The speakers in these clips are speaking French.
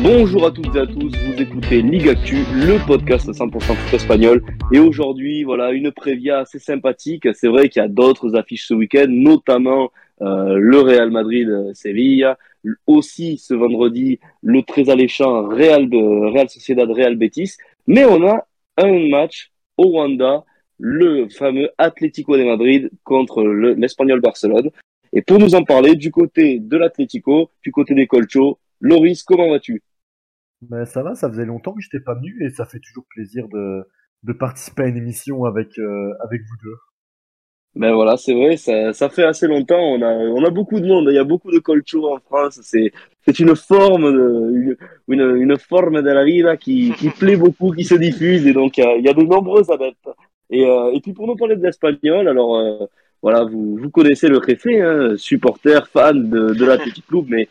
Bonjour à toutes et à tous, vous écoutez Ligue Actu, le podcast 100% foot espagnol. Et aujourd'hui, voilà, une prévia assez sympathique. C'est vrai qu'il y a d'autres affiches ce week-end, notamment euh, le Real Madrid-Séville. Aussi ce vendredi, le très alléchant Real, de, Real Sociedad Real Betis. Mais on a un match au Rwanda, le fameux Atlético de Madrid contre le- l'Espagnol Barcelone. Et pour nous en parler, du côté de l'Atlético, du côté des Colchos, Loris, comment vas-tu? Ben, ça va, ça faisait longtemps que je n'étais pas venu et ça fait toujours plaisir de, de participer à une émission avec, euh, avec vous deux. Ben voilà, c'est vrai, ça, ça fait assez longtemps. On a, on a beaucoup de monde. Il y a beaucoup de colcho en France. C'est, c'est une forme, de, une, une, forme de la vida qui, qui plaît beaucoup, qui se diffuse. Et donc, il y a, il y a de nombreux adeptes. Et, euh, et puis, pour nous parler de l'espagnol, alors, euh, voilà, vous, vous connaissez le Réfé, hein, supporter, fan de, de l'Athletic Club, mais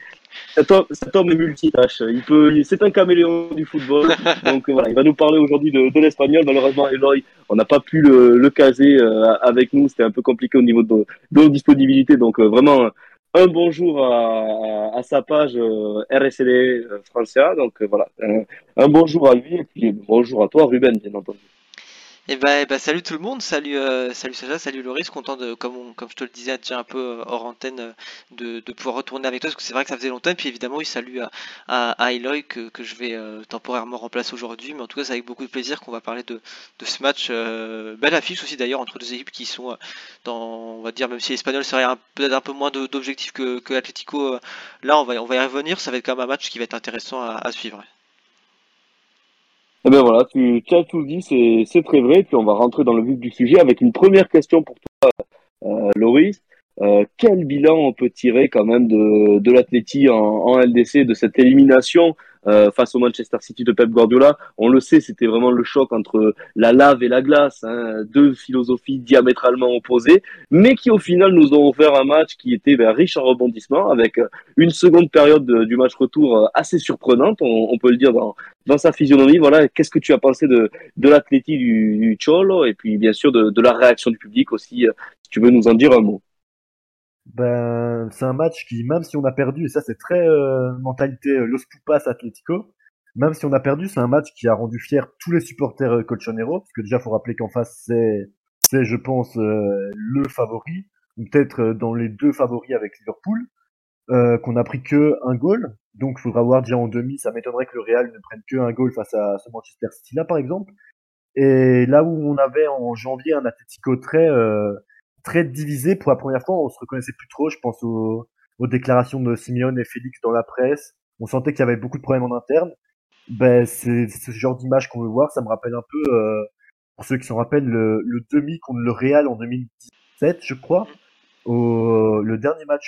cet homme, cet homme est multitâche. Il peut, c'est un caméléon du football. Donc, voilà, il va nous parler aujourd'hui de, de l'espagnol. Malheureusement, Eloy, on n'a pas pu le, le caser euh, avec nous. C'était un peu compliqué au niveau de, de nos disponibilités. Donc euh, vraiment un bonjour à, à, sa page euh, RSD euh, Francia. Donc euh, voilà, un, un bonjour à lui et puis bonjour à toi Ruben, bien entendu. Et bah, eh bah, salut tout le monde, salut euh, salut Sacha, salut Loris, content de comme je te le disais déjà un peu euh, hors antenne euh, de, pouvoir retourner avec toi parce que c'est vrai que ça faisait longtemps et puis évidemment oui salut à, à, Eloy que, je vais euh, temporairement remplacer aujourd'hui mais en tout cas c'est avec beaucoup de plaisir qu'on va parler de, ce match belle affiche aussi d'ailleurs entre deux équipes qui sont dans on va dire même si l'Espagnol serait peut-être un peu moins d'objectifs que, que l'Atlético là on va on va y revenir ça va être quand même un match qui va être intéressant à suivre. Eh ben voilà, tu, tu as tout dit, c'est très vrai. Puis on va rentrer dans le vif du sujet avec une première question pour toi, euh, Loris. Euh, quel bilan on peut tirer quand même de, de en LDC, de cette élimination euh, face au Manchester City de Pep Guardiola On le sait, c'était vraiment le choc entre la lave et la glace, hein, deux philosophies diamétralement opposées, mais qui au final nous ont offert un match qui était ben, riche en rebondissements, avec euh, une seconde période de- du match retour euh, assez surprenante, on, on peut le dire dans, dans sa physionomie. Voilà, qu'est-ce que tu as pensé de, de l'Atleti du, du Cholo et puis bien sûr de, de la réaction du public aussi, euh, si tu veux nous en dire un mot. Ben, c'est un match qui, même si on a perdu, et ça c'est très euh, mentalité euh, Los Pupas Atlético, même si on a perdu, c'est un match qui a rendu fier tous les supporters euh, colchoneros, parce que déjà faut rappeler qu'en face c'est, c'est je pense euh, le favori, ou peut-être euh, dans les deux favoris avec Liverpool, euh, qu'on a pris que un goal, donc il faudra voir déjà en demi, ça m'étonnerait que le Real ne prenne que un goal face à ce Manchester City là par exemple. Et là où on avait en janvier un Atlético très euh, très divisé pour la première fois, on se reconnaissait plus trop. Je pense aux, aux déclarations de Simeone et Félix dans la presse. On sentait qu'il y avait beaucoup de problèmes en interne. Ben c'est ce genre d'image qu'on veut voir. Ça me rappelle un peu, euh, pour ceux qui s'en rappellent, le, le demi contre le Real en 2017, je crois, au le dernier match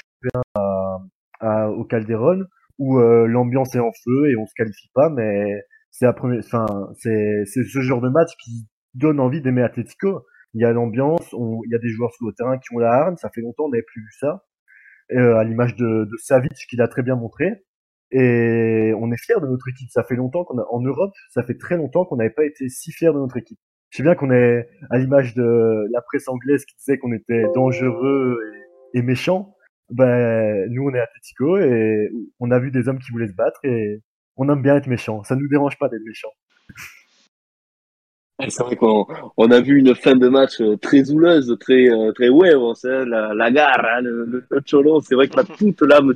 à, à- au Calderon où euh, l'ambiance est en feu et on se qualifie pas, mais c'est la première, enfin c'est c'est ce genre de match qui donne envie d'aimer Atletico. Il y a l'ambiance, il y a des joueurs sur le terrain qui ont la hargne, ça fait longtemps on n'avait plus vu ça, euh, à l'image de, de Savic qui l'a très bien montré. Et on est fiers de notre équipe. Ça fait longtemps qu'on a, en Europe, ça fait très longtemps qu'on n'avait pas été si fiers de notre équipe. Je sais bien qu'on est à l'image de la presse anglaise qui disait qu'on était dangereux et, et méchants. Ben, nous, on est Atletico et on a vu des hommes qui voulaient se battre et on aime bien être méchants. Ça nous dérange pas d'être méchants. C'est vrai qu'on on a vu une fin de match euh, très houleuse, très euh, très huevos, hein, la, la gare, hein, le, le, Cholo. C'est vrai que là, toute l'âme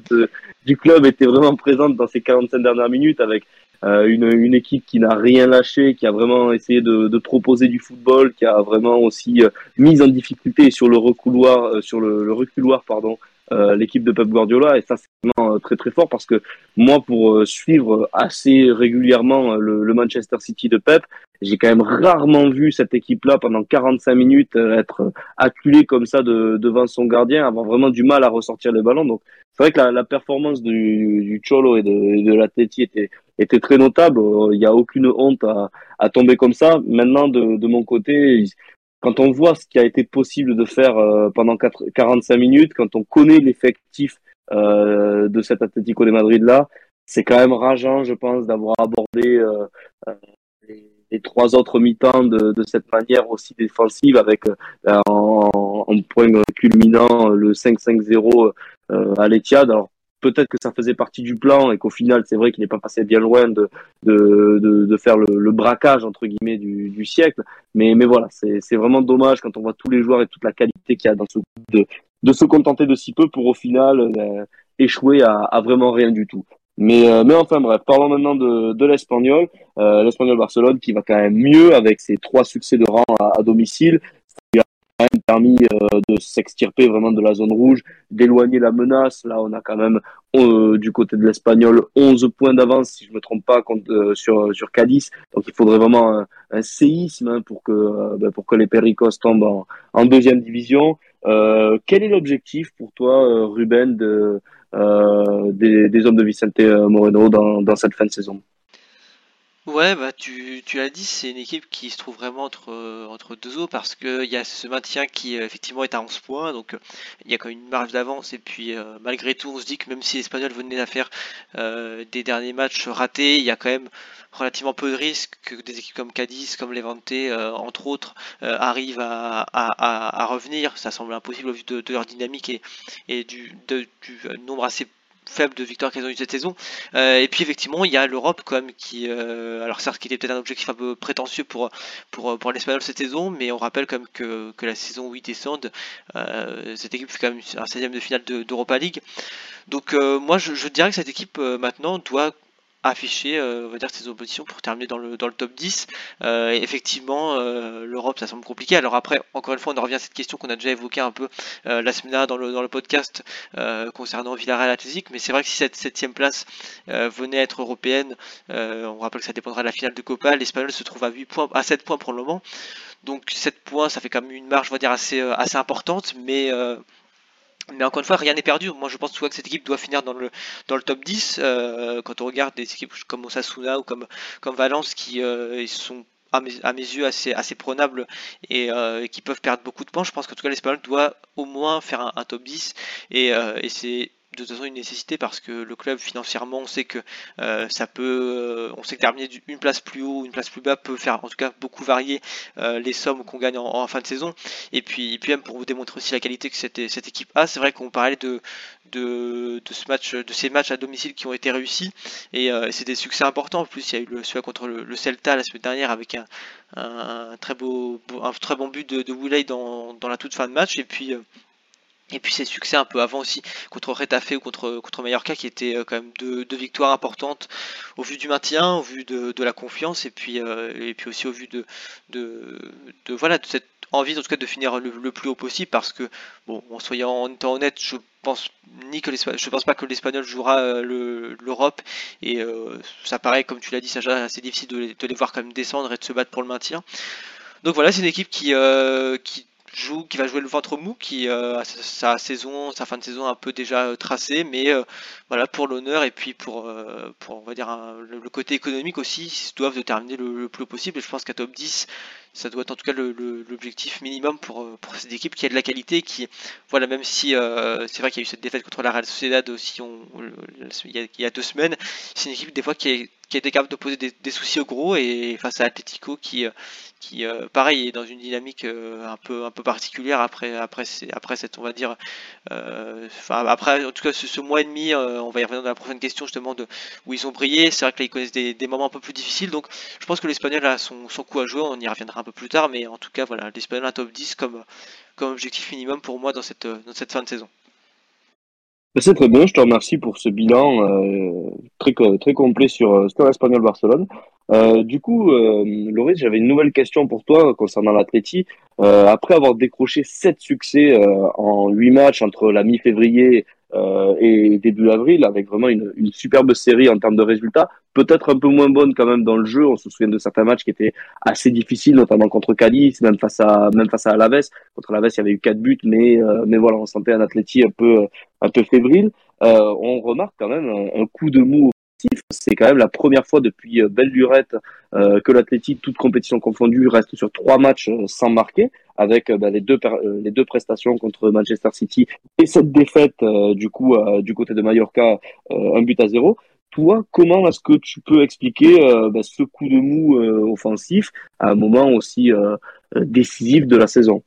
du club était vraiment présente dans ces 45 dernières minutes avec euh, une, une équipe qui n'a rien lâché, qui a vraiment essayé de, de proposer du football, qui a vraiment aussi euh, mis en difficulté sur le recouloir, euh, sur le, le reculoir pardon, l'équipe de Pep Guardiola et ça c'est vraiment très très fort parce que moi pour suivre assez régulièrement le, le, Manchester City de Pep, j'ai quand même rarement vu cette équipe-là pendant 45 minutes être acculée comme ça de, devant son gardien, avoir vraiment du mal à ressortir le ballon. Donc c'est vrai que la, la performance du, du Cholo et de, et de l'Atleti était était très notable. Il n'y a aucune honte à, à tomber comme ça. Maintenant, de, de mon côté, quand on voit ce qui a été possible de faire euh, pendant 4, 45 minutes, quand on connaît l'effectif euh, de cet Atlético de Madrid là, c'est quand même rageant, je pense, d'avoir abordé euh, les, trois autres mi-temps de, de, cette manière aussi défensive, avec en, en, point culminant le 5-5-0 à l'Etihad. Peut-être que ça faisait partie du plan et qu'au final, c'est vrai qu'il n'est pas passé bien loin de, de, de, de faire le, le, braquage, entre guillemets, du, du siècle. Mais, mais voilà, c'est vraiment dommage quand on voit tous les joueurs et toute la qualité qu'il y a dans ce groupe de, de se contenter de si peu pour au final euh, échouer à, à, vraiment rien du tout. Mais, euh, mais enfin bref, parlons maintenant de, de l'Espagnol. Euh, L'Espagnol Barcelone qui va quand même mieux avec ses trois succès de rang à, à domicile même permis euh, de s'extirper vraiment de la zone rouge, d'éloigner la menace. Là, on a quand même euh, du côté de l'Espagnol 11 points d'avance, si je me trompe pas, contre, euh, sur sur Cadiz. Donc, il faudrait vraiment un, séisme hein, pour que ben, pour que les Pericos tombent en, en deuxième division. quel est l'objectif pour toi, Ruben, de, des, des, hommes de Vicente Moreno dans, dans cette fin de saison? Ouais, bah tu, tu l'as dit, c'est une équipe qui se trouve vraiment entre, entre deux eaux parce qu'il y a ce maintien qui euh, effectivement est à 11 points, donc euh, il y a quand même une marge d'avance et puis euh, malgré tout on se dit que même si l'Espagnol venait à faire des derniers matchs ratés, il y a quand même relativement peu de risques que des équipes comme Cadiz, comme Levante, entre autres, arrivent à, à, à, revenir. Ça semble impossible au vu de, leur dynamique et, et du, du nombre assez faible de victoires qu'elles ont eu cette saison. Euh, et puis effectivement, il y a l'Europe quand même qui, euh, alors certes, qui était peut-être un objectif un peu prétentieux pour pour pour l'Espagnol cette saison, mais on rappelle quand même que, que la saison 8 descend, euh, cette équipe fait quand même un 16 de finale d'Europa League. Donc moi, je, je, dirais que cette équipe maintenant doit afficher euh, on va dire ses oppositions pour terminer dans le, dans le top 10 euh, effectivement euh, l'Europe ça semble compliqué. Alors après encore une fois on en revient à cette question qu'on a déjà évoqué un peu la semaine dernière dans le, podcast concernant Villarreal Athletic. Mais c'est vrai que si cette septième place venait à être européenne on rappelle que ça dépendra de la finale de Copa. l'Espagnol se trouve à 8 points à 7 points pour le moment. Donc 7 points ça fait quand même une marge assez importante. Mais mais encore une fois, rien n'est perdu. Moi, je pense que cette équipe doit finir dans le, dans le top 10. Euh, quand on regarde des équipes comme Osasuna ou comme, comme Valence qui euh, sont à mes, à mes, yeux assez, assez prenables et, euh, qui peuvent perdre beaucoup de points, je pense qu'en tout cas l'Espagnol doit au moins faire un, un top 10 et, euh, et c'est de toute façon une nécessité parce que le club financièrement on sait que euh, ça peut on sait que terminer une place plus haut une place plus bas peut faire en tout cas beaucoup varier euh, les sommes qu'on gagne en, fin de saison. Et puis, et puis même pour vous démontrer aussi la qualité que cette, cette équipe a c'est vrai qu'on parlait de, de, de, ce match de ces matchs à domicile qui ont été réussis. Et euh, c'est des succès importants. En plus il y a eu le celui contre le, Celta la semaine dernière avec un, un, très beau un très bon but de, de dans, dans la toute fin de match. Et puis et puis ses succès un peu avant aussi contre Retafe ou contre, contre Mallorca qui étaient euh, quand même deux, victoires importantes au vu du maintien, au vu de, la confiance et puis, euh, et puis aussi au vu de, de, voilà, de cette envie en tout cas de finir le, plus haut possible parce que bon en soyant en étant honnête je pense ni que je pense pas que l'espagnol jouera euh, l'Europe et ça paraît comme tu l'as dit Sacha assez difficile de, de, les voir quand même descendre et de se battre pour le maintien. Donc voilà c'est une équipe qui, qui qui va jouer le ventre mou, qui euh, a sa saison, sa fin de saison un peu déjà euh, tracée, mais euh, voilà pour l'honneur et puis pour, pour on va dire le, côté économique aussi, ils doivent de terminer le, plus possible. Et je pense qu'à top 10, ça doit être en tout cas l'objectif minimum pour, pour cette équipe qui a de la qualité, qui voilà même si c'est vrai qu'il y a eu cette défaite contre la Real Sociedad aussi on, il, y a, il, y a, deux semaines, c'est une équipe des fois qui est qui a été capable de poser des, des, soucis au gros et face à Atletico qui qui euh, pareil est dans une dynamique euh, un peu un peu particulière après après après cette on va dire euh, après en tout cas ce, mois et demi on va y revenir dans la prochaine question justement de où ils ont brillé. C'est vrai que là ils connaissent des, moments un peu plus difficiles. Donc je pense que l'espagnol a son, son coup à jouer. On y reviendra un peu plus tard. Mais en tout cas voilà l'espagnol un top 10 comme comme objectif minimum pour moi dans cette dans cette fin de saison C'est très bien, je te remercie pour ce bilan euh, très, très complet sur, euh, sur l'Espagnol Barcelone. Euh, du coup, euh, Loris, j'avais une nouvelle question pour toi concernant l'Atleti. Euh, après avoir décroché sept succès euh, en huit matchs entre la mi-février et début avril, avec vraiment une, une, superbe série en termes de résultats, peut-être un peu moins bonne quand même dans le jeu. On se souvient de certains matchs qui étaient assez difficiles, notamment contre Cadiz, même face à même face à Alaves. Contre Alaves, il y avait eu quatre buts, mais mais voilà, on sentait un Atleti un peu un peu fébrile. on remarque quand même un, coup de mou c'est quand même la première fois depuis euh, belle lurette euh, que l'Athletic, toute compétition confondue, reste sur trois matchs euh, sans marquer, avec bah, les deux les deux prestations contre Manchester City et cette défaite du coup du côté de Mallorca, un but à zéro. Toi, comment est-ce que tu peux expliquer bah, ce coup de mou offensif à un moment aussi décisif de la saison?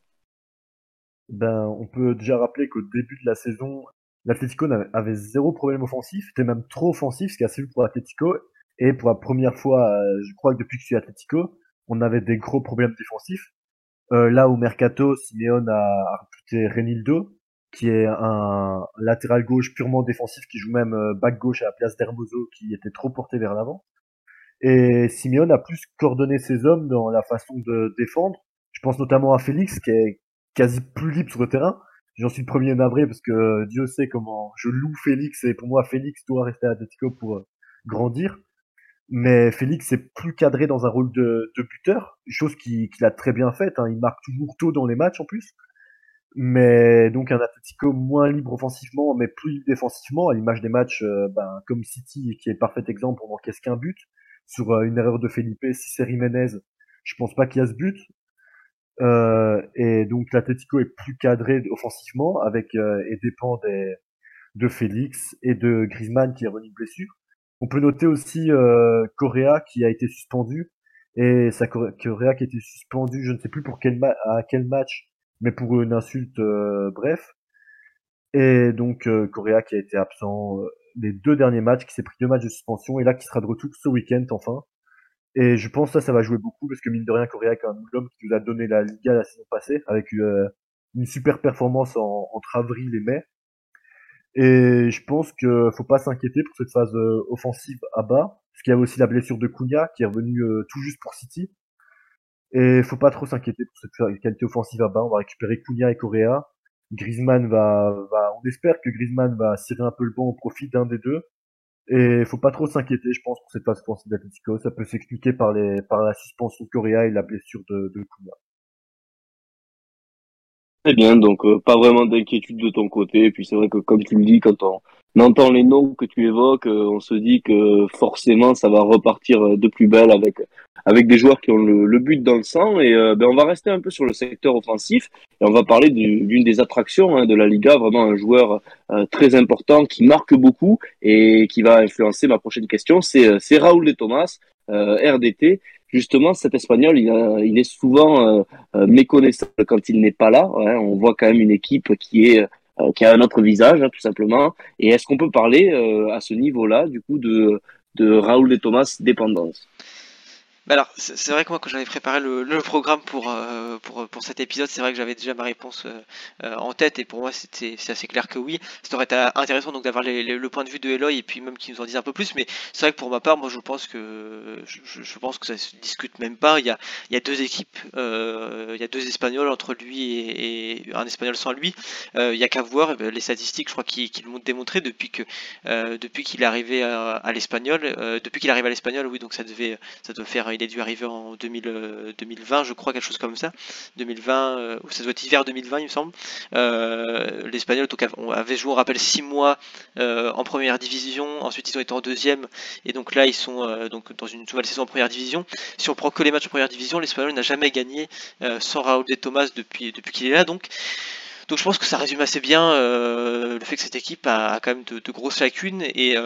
Ben, on peut déjà rappeler qu'au début de la saison, l'Atlético avait zéro problème offensif, c'était même trop offensif, ce qui est assez vu pour l'Atlético. Et pour la première fois, euh, je crois que depuis que je suis Atlético, on avait des gros problèmes défensifs. Euh, là au Mercato, Simeone a, recruté Renildo, qui est un latéral gauche purement défensif, qui joue même euh, back gauche à la place d'Hermoso, qui était trop porté vers l'avant. Et Simeone a plus coordonné ses hommes dans la façon de défendre. Je pense notamment à Félix, qui est quasi plus libre sur le terrain. J'en suis le premier navré parce que Dieu sait comment je loue Félix et pour moi Félix doit rester à Atletico pour euh, grandir. Mais Félix est plus cadré dans un rôle de, de buteur, chose qu'il a très bien faite. Hein. Il marque toujours tôt dans les matchs en plus. Mais donc un Atletico moins libre offensivement, mais plus défensivement, à l'image des matchs euh, ben, comme City, qui est parfait exemple, on n'encaisse qu'un but. Sur euh, une erreur de Felipe, si c'est Jiménez, je pense pas qu'il y a ce but. Euh, et donc l'Atletico est plus cadré offensivement avec euh, et dépend des, de Félix et de Griezmann qui est revenu de blessure. On peut noter aussi euh, Correa qui a été suspendu et sa Correa qui a été suspendu, je ne sais plus pour quel à quel match, mais pour une insulte, euh, bref. Et donc Correa qui a été absent les deux derniers matchs, qui s'est pris deux matchs de suspension et là qui sera de retour ce week-end enfin. Et je pense que ça, ça va jouer beaucoup parce que mine de rien, Correa est quand même l'homme qui nous a donné la Liga la saison passée avec euh, une super performance en, entre avril et mai. Et je pense que faut pas s'inquiéter pour cette phase euh, offensive à bas, parce qu'il y a aussi la blessure de Cunha qui est revenu euh, tout juste pour City. Et faut pas trop s'inquiéter pour cette qualité offensive à bas. On va récupérer Cunha et Correa. Griezmann va, va, on espère que Griezmann va cirer un peu le banc au profit d'un des deux. Et faut pas trop s'inquiéter, je pense, pour cette phase offensive d'Atletico. Ça peut s'expliquer par les, par la suspension de Correa et la blessure de, de Très bien, donc euh, pas vraiment d'inquiétude de ton côté. Et puis c'est vrai que comme tu le dis, quand on entend les noms que tu évoques, euh, on se dit que forcément ça va repartir euh, de plus belle avec avec des joueurs qui ont le, but dans le sang. Et ben, on va rester un peu sur le secteur offensif et on va parler d'une des attractions hein, de la Liga, vraiment un joueur très important qui marque beaucoup et qui va influencer ma prochaine question. C'est Raoul de Thomas, RDT justement, cet Espagnol, il, il est souvent euh, euh, méconnaissable quand il n'est pas là. Hein. On voit quand même une équipe qui est euh, qui a un autre visage, hein, tout simplement. Et est-ce qu'on peut parler à ce niveau-là, du coup, de, de Raoul de Thomas dépendance? Bah alors, c'est vrai que moi, quand j'avais préparé le, programme pour, euh, pour, pour cet épisode, c'est vrai que j'avais déjà ma réponse euh, euh, en tête, et pour moi, c'était assez clair que oui. Ça aurait été intéressant d'avoir le point de vue de Eloy, et puis même qu'il nous en dise un peu plus, mais c'est vrai que pour ma part, moi, je pense que je, je, pense que ça se discute même pas. Il y a, il y a deux équipes, il y a deux Espagnols entre lui et, un Espagnol sans lui. il y a qu'à voir les statistiques, je crois, qui, qui l'ont démontré depuis que depuis qu'il est arrivé à, l'Espagnol, depuis qu'il arrive à l'Espagnol, oui, donc ça devait ça devait faire il a dû arriver en 2000, 2020, euh, je crois, quelque chose comme ça. 2020, euh, ou ça doit être hiver 2020, il me semble. Euh, L'Espagnol avait joué, on rappelle, 6 mois en première division. Ensuite, ils ont été en deuxième. Et donc là, ils sont donc dans une nouvelle saison en première division. Si on prend que les matchs en première division, l'Espagnol n'a jamais gagné sans Raúl de Thomas depuis, depuis qu'il est là. Donc, donc je pense que ça résume assez bien le fait que cette équipe a, quand même de, grosses lacunes et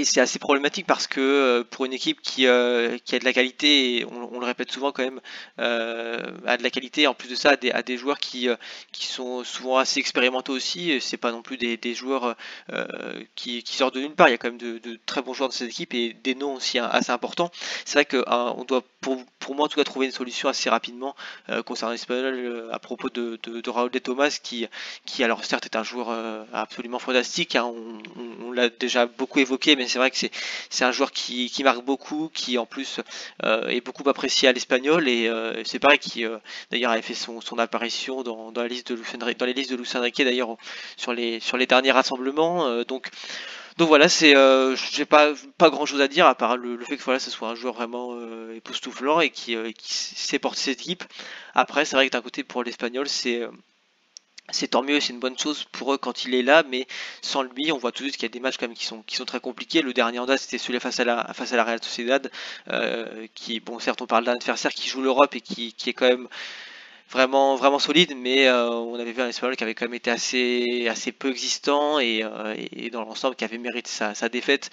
et c'est assez problématique parce que euh, pour une équipe qui, euh, qui a de la qualité, on, le répète souvent quand même, euh, a de la qualité, en plus de ça, a des, joueurs qui, qui sont souvent assez expérimentaux aussi. C'est pas non plus des, joueurs qui, sortent de nulle part. Il y a quand même de, très bons joueurs dans cette équipe et des noms aussi hein, assez importants. C'est vrai qu'on doit, pour, pour moi en tout cas, trouver une solution assez rapidement concernant l'Espagnol à propos de, de, de Raúl de Thomas, qui, qui alors certes est un joueur absolument fantastique. hein, on- on l'a déjà beaucoup évoqué, mais c'est vrai que c'est un joueur qui, qui marque beaucoup, qui en plus euh, est beaucoup apprécié à l'espagnol et euh, c'est pareil qui euh, d'ailleurs avait fait son, son apparition dans, dans la liste de dans les listes de Enrique d'ailleurs sur les sur les derniers rassemblements. donc donc voilà, c'est j'ai pas pas grand chose à dire à part le, le fait que voilà, ce soit un joueur vraiment époustouflant et qui, qui sait porter cette équipe. Après, c'est vrai que d'un côté pour l'espagnol, c'est c'est tant mieux, c'est une bonne chose pour eux quand il est là, mais sans lui, on voit tout de suite qu'il y a des matchs quand même qui sont, qui sont très compliqués. Le dernier en date, c'était celui face à la, face à la Real Sociedad, euh, qui, bon, certes, on parle d'un adversaire qui joue l'Europe et qui, qui est quand même vraiment, vraiment solide, mais euh, on avait vu un Espagnol qui avait quand même été assez, assez peu existant et, euh, et dans l'ensemble qui avait mérité sa, sa défaite.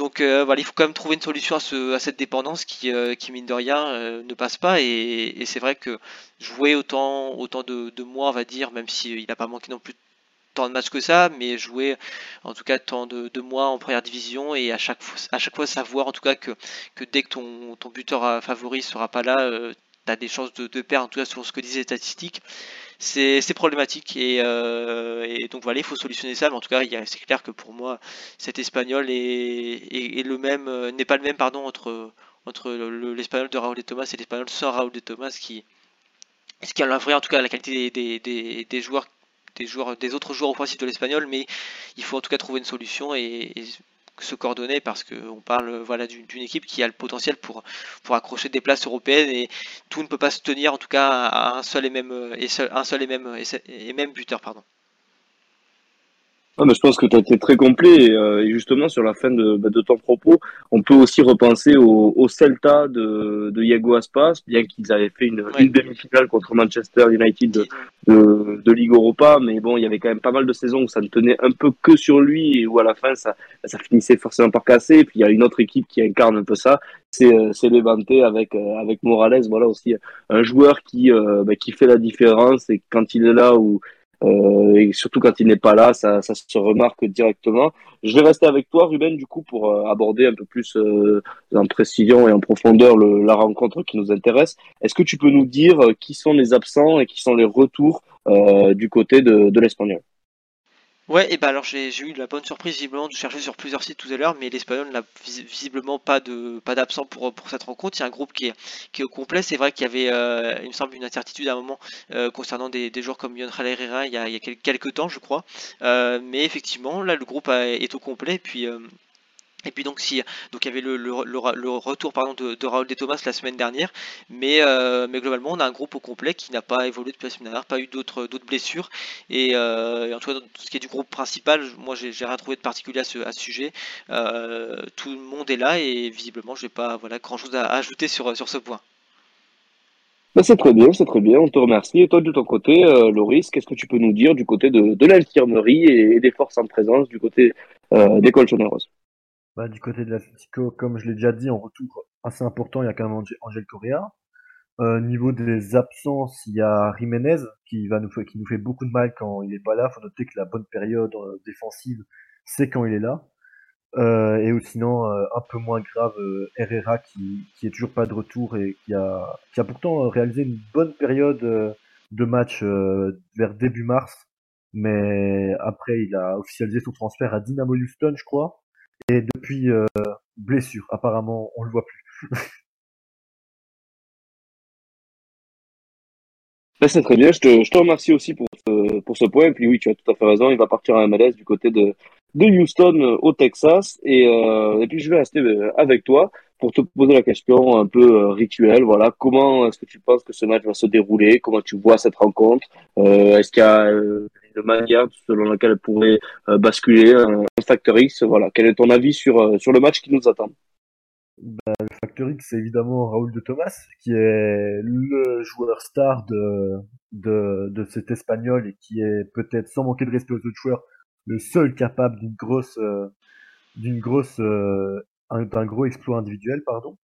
Donc euh, voilà, il faut quand même trouver une solution à, à cette dépendance qui, euh, mine de rien, euh, ne passe pas. Et, c'est vrai que jouer autant, de, mois, on va dire, même s'il n'a pas manqué non plus tant de matchs que ça, mais jouer en tout cas tant de, mois en première division et à chaque fois, à chaque fois savoir en tout cas que, dès que ton, buteur favori sera pas là, tu as des chances de, de perdre, en tout cas sur ce que disaient les statistiques. C'est problématique et, euh, et donc voilà, il faut solutionner ça. Mais en tout cas, a- c'est clair que pour moi, cet espagnol est, le même, euh, n'est pas le même pardon entre entre le- le- l'espagnol de Raúl de Thomas et l'espagnol sans Raúl de Thomas qui ce qui enlèverait en tout cas la qualité des, des, joueurs des joueurs des autres joueurs offensifs de l'espagnol mais il faut en tout cas trouver une solution et, et se coordonner parce qu'on parle voilà d'une équipe qui a le potentiel pour pour accrocher des places européennes et tout ne peut pas se tenir en tout cas à un seul et même et un seul et même et même buteur pardon Ah, mais je pense que tu as été très complet et, euh, et justement sur la fin de, bah, de ton propos, on peut aussi repenser au, au Celta de, de Iago Aspas, bien qu'ils avaient fait une, Ouais. une demi-finale contre Manchester United de, de, de Ligue Europa, mais bon, il y avait quand même pas mal de saisons où ça ne tenait un peu que sur lui et où à la fin ça, ça finissait forcément par casser. Et puis il y a une autre équipe qui incarne un peu ça, c'est euh, c'est Levante avec euh, avec Morales, voilà aussi un joueur qui euh, bah, qui fait la différence et quand il est là ou euh, et surtout quand il n'est pas là, ça, ça se remarque directement. Je vais rester avec toi, Ruben, du coup, pour euh, aborder un peu plus euh, en précision et en profondeur le, la rencontre qui nous intéresse. Est-ce que tu peux nous dire euh, qui sont les absents et qui sont les retours euh, du côté de, de l'Espagnol? Ouais, et bah alors j'ai eu la bonne surprise visiblement de chercher sur plusieurs sites tout à l'heure, mais l'Espagnol n'a vis- visiblement pas de pas d'absent pour pour cette rencontre. Il y a un groupe qui est qui est au complet. C'est vrai qu'il y avait, euh, il me semble, une incertitude à un moment euh, concernant des, des joueurs comme Yon Herrera il y a il y a quel- quelques temps, je crois. Euh, mais effectivement, là le groupe a- est au complet. Et puis euh, et puis donc si donc il y avait le, retour de, de Raúl de Thomas la semaine dernière, mais euh, mais globalement on a un groupe au complet qui n'a pas évolué depuis la semaine dernière, pas eu d'autres blessures et, euh, et en tout cas tout ce qui est du groupe principal, moi j'ai rien trouvé de particulier à ce, sujet. Euh, tout le monde est là et visiblement je n'ai pas grand chose à, ajouter sur ce point. Ben, c'est très bien, c'est très bien, on te remercie. Et toi, de ton côté, euh, Loris, qu'est-ce que tu peux nous dire du côté de, de et, des forces en présence du côté euh, des Colchoneros? Bah, du côté de l'Atlético, comme je l'ai déjà dit, en retour assez important, il y a quand même Angel, Correa. Euh, niveau des absences, il y a Jiménez qui va nous fait, qui nous fait beaucoup de mal quand il est pas là. Faut noter que la bonne période euh, défensive, c'est quand il est là. Euh, et sinon, euh, un peu moins grave, Herrera qui, qui est toujours pas de retour et qui a, qui a pourtant réalisé une bonne période de match vers début mars. Mais après, il a officialisé son transfert à Dynamo Houston, je crois. Et depuis, euh, blessure. Apparemment, on le voit plus. Ben, c'est très bien, je te, je te remercie aussi pour ce, pour ce point. Et puis oui, tu as tout à fait raison, il va partir à MLS du côté de, de Houston euh, au Texas. Et, euh, et puis je vais rester euh, avec toi pour te poser la question un peu euh, rituelle. Voilà, comment est-ce que tu penses que ce match va se dérouler? Comment tu vois cette rencontre? Euh, Est-ce qu'il y a une manière selon laquelle elle pourrait euh, basculer un, facteur X Voilà, quel est ton avis sur, euh, sur le match qui nous attend? Bah, le facteur X, c'est évidemment Raoul de Thomas, qui est le joueur star de, de, de cet espagnol et qui est peut-être, sans manquer de respect aux autres joueurs, le seul capable d'une grosse, euh, d'une grosse, d'un gros exploit individuel, pardon.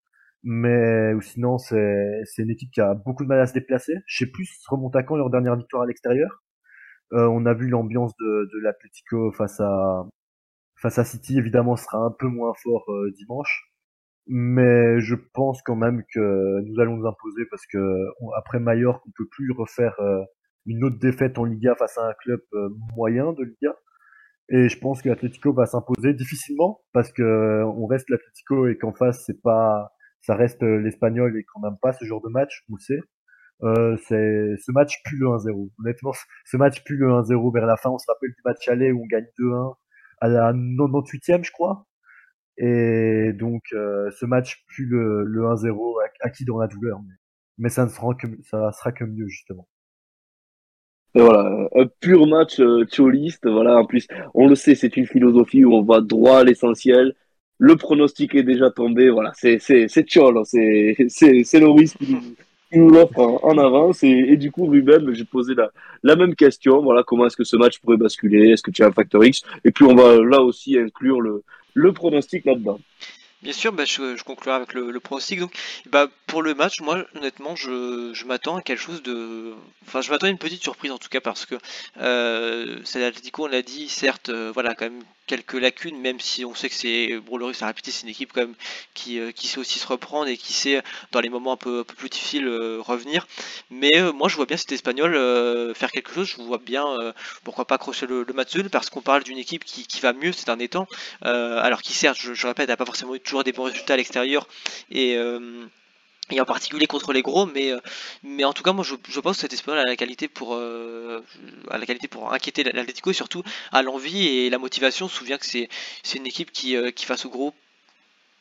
Mais ou sinon, c'est c'est une équipe qui a beaucoup de mal à se déplacer. Je sais plus remonte à quand leur dernière victoire à l'extérieur. Euh, on a vu l'ambiance de, de l'Atlético face à face à City. Évidemment, sera un peu moins fort euh, dimanche, mais je pense quand même que nous allons nous imposer parce que après Mallorca, on peut plus refaire euh, une autre défaite en Liga face à un club moyen de Liga. Et je pense que l'Atlético va s'imposer difficilement parce que on reste l'Atlético et qu'en face c'est pas, ça reste l'Espagnol et qu'on n'aime pas ce genre de match, on le sait. Euh, c'est ce match pue le 1-0. Honnêtement, ce match pue le 1-0 vers la fin. On se rappelle du match aller où on gagne 2-1 à la 98e, je crois. Et donc, euh, ce match pue le, le 1-0 acquis dans la douleur. Mais, ça ne sera que, ça sera que mieux, justement. Et voilà, un pur match euh, Voilà, en plus, on le sait, c'est une philosophie où on va droit à l'essentiel. Le pronostic est déjà tombé. Voilà, c'est c'est c'est Tchol, c'est c'est c'est le risque il nous l'offre en, avance. Et, du coup, Ruben, j'ai posé la, la même question. Voilà, comment est-ce que ce match pourrait basculer? Est-ce que tu as un facteur X? Et puis, on va là aussi inclure le, le pronostic là-dedans. Bien sûr, bah, je, conclurai avec le, le pronostic. Donc, bah, pour le match, moi, honnêtement, je, je m'attends à quelque chose de. Enfin, je m'attends à une petite surprise en tout cas parce que euh, c'est l'Atletico, on l'a dit, certes, euh, voilà, quand même quelques lacunes, même si on sait que c'est Brûlerie, ça répété, c'est une équipe quand même qui, euh, qui sait aussi se reprendre et qui sait dans les moments un peu, un peu plus difficiles euh, revenir. Mais euh, moi, je vois bien cet Espagnol faire quelque chose. Je vois bien, pourquoi pas accrocher le, le match parce qu'on parle d'une équipe qui, qui, va mieux ces derniers temps, alors qui certes, je, je répète, n'a pas forcément eu toujours des bons résultats à l'extérieur et et en particulier contre les gros, mais, mais en tout cas, moi je, pense que cet Espagnol a la qualité pour, euh, a la qualité pour inquiéter l'Atlético et surtout à l'envie et la motivation. On souvient que c'est une équipe qui, qui face aux gros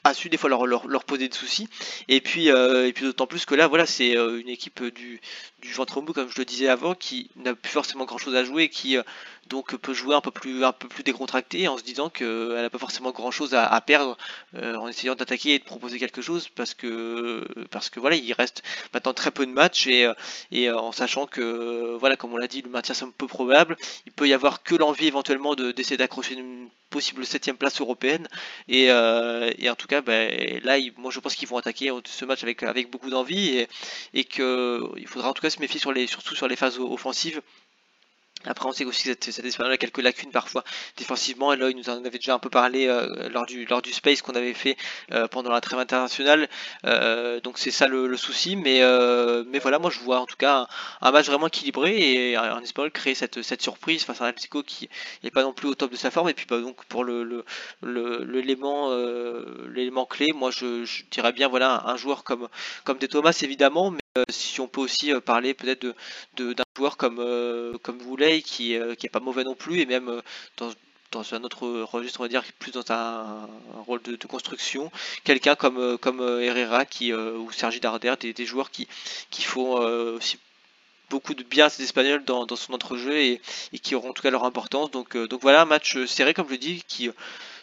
a su des fois leur, poser des soucis. Et puis, euh, et puis d'autant plus que là, voilà, c'est euh, une équipe du, du ventre mou, comme je le disais avant, qui n'a plus forcément grand chose à jouer, qui euh, donc peut jouer un peu plus, un peu plus décontracté en se disant qu'elle n'a pas forcément grand chose à, perdre en essayant d'attaquer et de proposer quelque chose parce que, parce que voilà, il reste maintenant très peu de matchs et, et en sachant que, voilà, comme on l'a dit, le maintien un peu probable, il peut y avoir que l'envie éventuellement d'essayer d'accrocher une possible septième place européenne. Et, et en tout cas ben, là, moi je pense qu'ils vont attaquer ce match avec, beaucoup d'envie et, et qu'il faudra en tout cas se méfier surtout sur les phases offensives après, on sait aussi que cette, cette a quelques lacunes parfois défensivement. Il nous en avait déjà un peu parlé euh, lors, du, lors du space qu'on avait fait euh, pendant la trêve internationale. Euh, donc, c'est ça le, souci. Mais, mais voilà, moi, je vois en tout cas un, match vraiment équilibré et un Espagnol créer cette, cette surprise face à un Mexico qui n'est pas non plus au top de sa forme. Et puis, bah, donc, pour le, l'élément, l'élément clé, moi, je, dirais bien voilà un, joueur comme, comme des Thomas, évidemment. Mais si on peut aussi parler peut-être d'un joueur comme, comme Voulet qui, euh, qui est pas mauvais non plus et même euh, dans, dans un autre registre, on va dire, plus dans un, rôle de, construction. Quelqu'un comme, euh, comme Herrera qui, ou Sergi Darder, des, joueurs qui, qui font aussi beaucoup de bien à ces Espagnols dans, dans son entrejeu et, et, qui auront en tout cas leur importance. Donc, donc voilà, un match serré, comme je dis, qui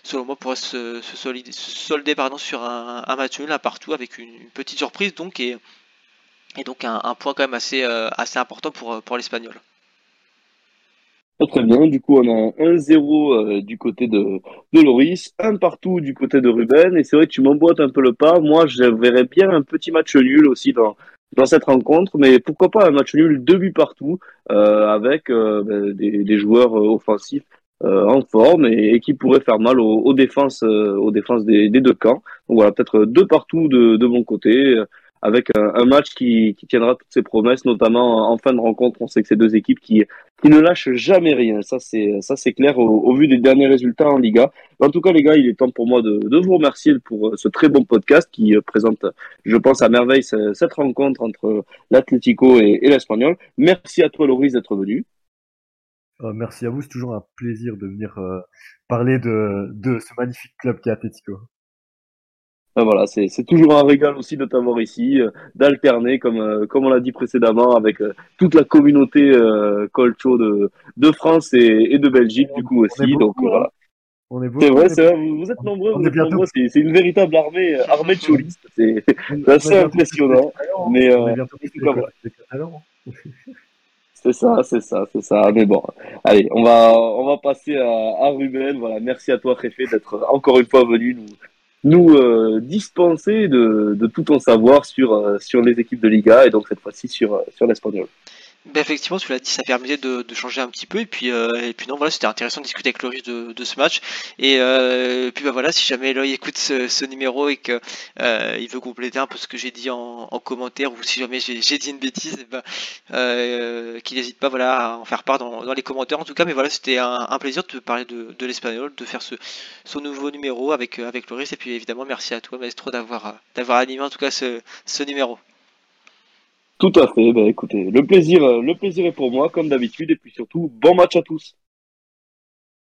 selon moi pourrait se, se, solder pardon, sur un, un, match nul, un partout, avec une, une, petite surprise. Donc, et, et donc un, un, point quand même assez, assez important pour, pour l'Espagnol. Très bien, du coup on a 1-0 euh, du côté de, de Loris, un partout du côté de Ruben, et c'est vrai que tu m'emboîtes un peu le pas, moi je verrais bien un petit match nul aussi dans, dans cette rencontre, mais pourquoi pas un match nul, deux buts partout, euh, avec euh, ben, des, joueurs offensifs en forme et, qui pourraient faire mal aux, aux défenses, aux défenses des, des, deux camps. Donc voilà, peut-être deux partout de, de mon côté, avec un, match qui, qui, tiendra toutes ses promesses, notamment en fin de rencontre. On sait que c'est deux équipes qui, qui ne lâchent jamais rien. Ça, c'est, ça, c'est clair au, vu des derniers résultats en Liga. En tout cas, les gars, il est temps pour moi de, de vous remercier pour euh, ce très bon podcast qui euh, présente, je pense, à merveille cette rencontre entre l'Atlético et, l'Espagnol. Merci à toi, Loris, d'être venu. Euh, merci à vous, c'est toujours un plaisir de venir euh, parler de, de ce magnifique club qui est Atlético. Ben voilà, c'est toujours un régal aussi de t'avoir ici, euh, d'alterner comme euh, comme on l'a dit précédemment avec euh, toute la communauté Colcho de de France et, et de Belgique du coup aussi. Donc hein. voilà. C'est vrai, c'est vrai, vous, êtes nombreux, vous êtes nombreux, c'est une véritable armée armée de cholistes, c'est assez impressionnant. Mais C'est ça, c'est ça, c'est ça. Mais bon, allez, on va, on va passer à, à Ruben. Voilà, merci à toi, Réfé, d'être encore une fois venu nous, nous euh, dispenser de, tout ton savoir sur, euh, sur les équipes de Liga et donc cette fois-ci sur, euh, sur l'Espagnol. Ben effectivement, tu l'as dit, ça permettait de, de, changer un petit peu. Et puis, euh, et puis non, voilà, c'était intéressant de discuter avec Loris de, ce match. Et euh, puis, bah voilà, si jamais Eloy écoute ce, ce, numéro et que euh, il veut compléter un peu ce que j'ai dit en, en, commentaire, ou si jamais j'ai dit une bêtise, ben, qu'il n'hésite pas, voilà, à en faire part dans, les commentaires. En tout cas, mais voilà, c'était un, plaisir de parler de, l'espagnol, de faire ce, ce nouveau numéro avec avec Loris. Et puis, évidemment, merci à toi, Maestro, d'avoir d'avoir animé en tout cas ce numéro. Tout à fait. Ben, écoutez, le plaisir, le plaisir est pour moi, comme d'habitude. Et puis surtout, bon match à tous.